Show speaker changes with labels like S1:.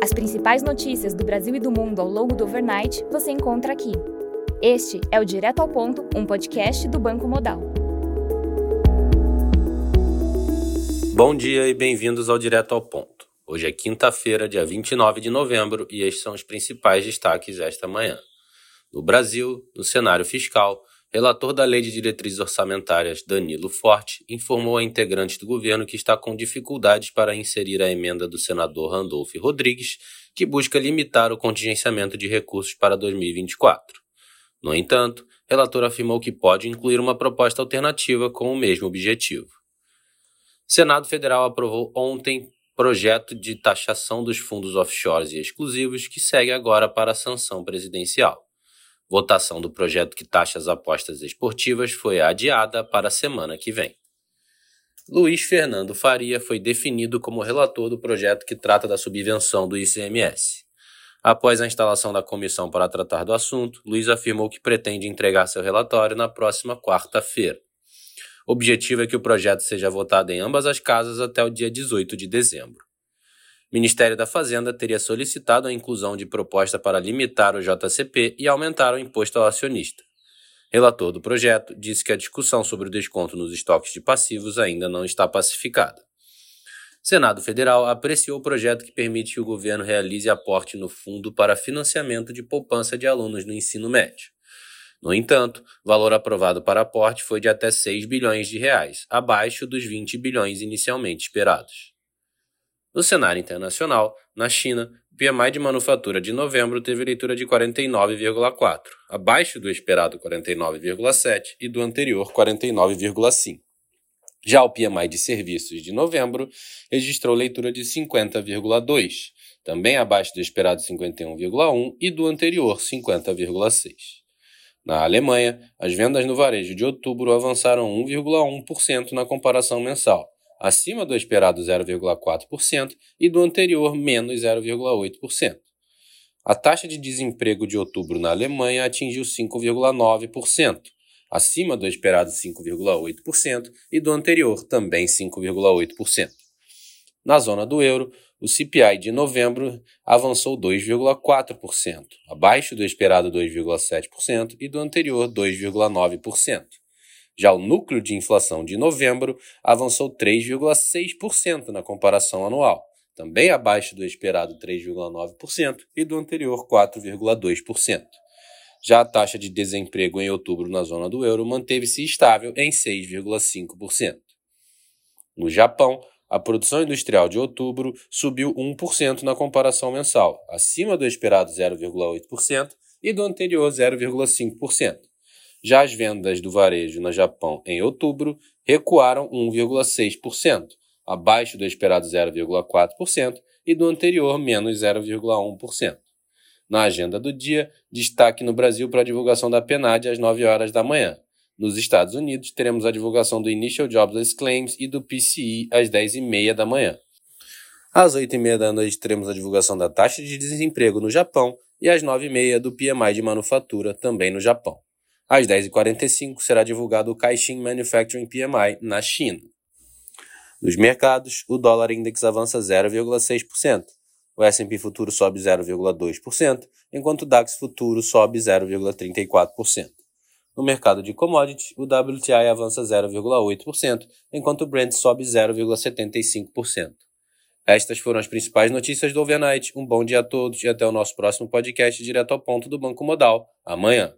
S1: As principais notícias do Brasil e do mundo ao longo do overnight você encontra aqui. Este é o Direto ao Ponto, um podcast do Banco Modal.
S2: Bom dia e bem-vindos ao Direto ao Ponto. Hoje é quinta-feira, dia 29 de novembro, e estes são os principais destaques esta manhã. No Brasil, no cenário fiscal, Relator da Lei de Diretrizes Orçamentárias, Danilo Forte, informou a integrantes do governo que está com dificuldades para inserir a emenda do senador Randolph Rodrigues, que busca limitar o contingenciamento de recursos para 2024. No entanto, relator afirmou que pode incluir uma proposta alternativa com o mesmo objetivo. Senado Federal aprovou ontem projeto de taxação dos fundos offshores e exclusivos que segue agora para a sanção presidencial. Votação do projeto que taxa as apostas esportivas foi adiada para a semana que vem. Luiz Fernando Faria foi definido como relator do projeto que trata da subvenção do ICMS. Após a instalação da comissão para tratar do assunto, Luiz afirmou que pretende entregar seu relatório na próxima quarta-feira. O objetivo é que o projeto seja votado em ambas as casas até o dia 18 de dezembro. Ministério da Fazenda teria solicitado a inclusão de proposta para limitar o JCP e aumentar o imposto ao acionista. Relator do projeto disse que a discussão sobre o desconto nos estoques de passivos ainda não está pacificada. Senado Federal apreciou o projeto que permite que o governo realize aporte no Fundo para Financiamento de Poupança de Alunos no Ensino Médio. No entanto, o valor aprovado para aporte foi de até 6 bilhões de reais, abaixo dos 20 bilhões inicialmente esperados. No cenário internacional, na China, o PMI de manufatura de novembro teve leitura de 49,4, abaixo do esperado 49,7 e do anterior 49,5. Já o PMI de serviços de novembro registrou leitura de 50,2, também abaixo do esperado 51,1 e do anterior 50,6. Na Alemanha, as vendas no varejo de outubro avançaram 1,1% na comparação mensal, acima do esperado 0,4% e do anterior menos 0,8%. A taxa de desemprego de outubro na Alemanha atingiu 5,9%, acima do esperado 5,8% e do anterior também 5,8%. Na zona do euro, o CPI de novembro avançou 2,4%, abaixo do esperado 2,7% e do anterior 2,9%. Já o núcleo de inflação de novembro avançou 3,6% na comparação anual, também abaixo do esperado 3,9% e do anterior 4,2%. Já a taxa de desemprego em outubro na zona do euro manteve-se estável em 6,5%. No Japão, a produção industrial de outubro subiu 1% na comparação mensal, acima do esperado 0,8% e do anterior 0,5%. Já as vendas do varejo no Japão em outubro recuaram 1,6%, abaixo do esperado 0,4% e do anterior menos 0,1%. Na agenda do dia, destaque no Brasil para a divulgação da PNAD às 9 horas da manhã. Nos Estados Unidos, teremos a divulgação do Initial Jobless Claims e do PCE às 10h30 da manhã. Às 8h30 da noite, teremos a divulgação da taxa de desemprego no Japão e às 9h30 do PMI de manufatura, também no Japão. Às 10h45 será divulgado o Caixin Manufacturing PMI na China. Nos mercados, o dólar index avança 0,6%, o S&P futuro sobe 0,2%, enquanto o DAX futuro sobe 0,34%. No mercado de commodities, o WTI avança 0,8%, enquanto o Brent sobe 0,75%. Estas foram as principais notícias do overnight. Um bom dia a todos e até o nosso próximo podcast direto ao ponto do Banco Modal, amanhã.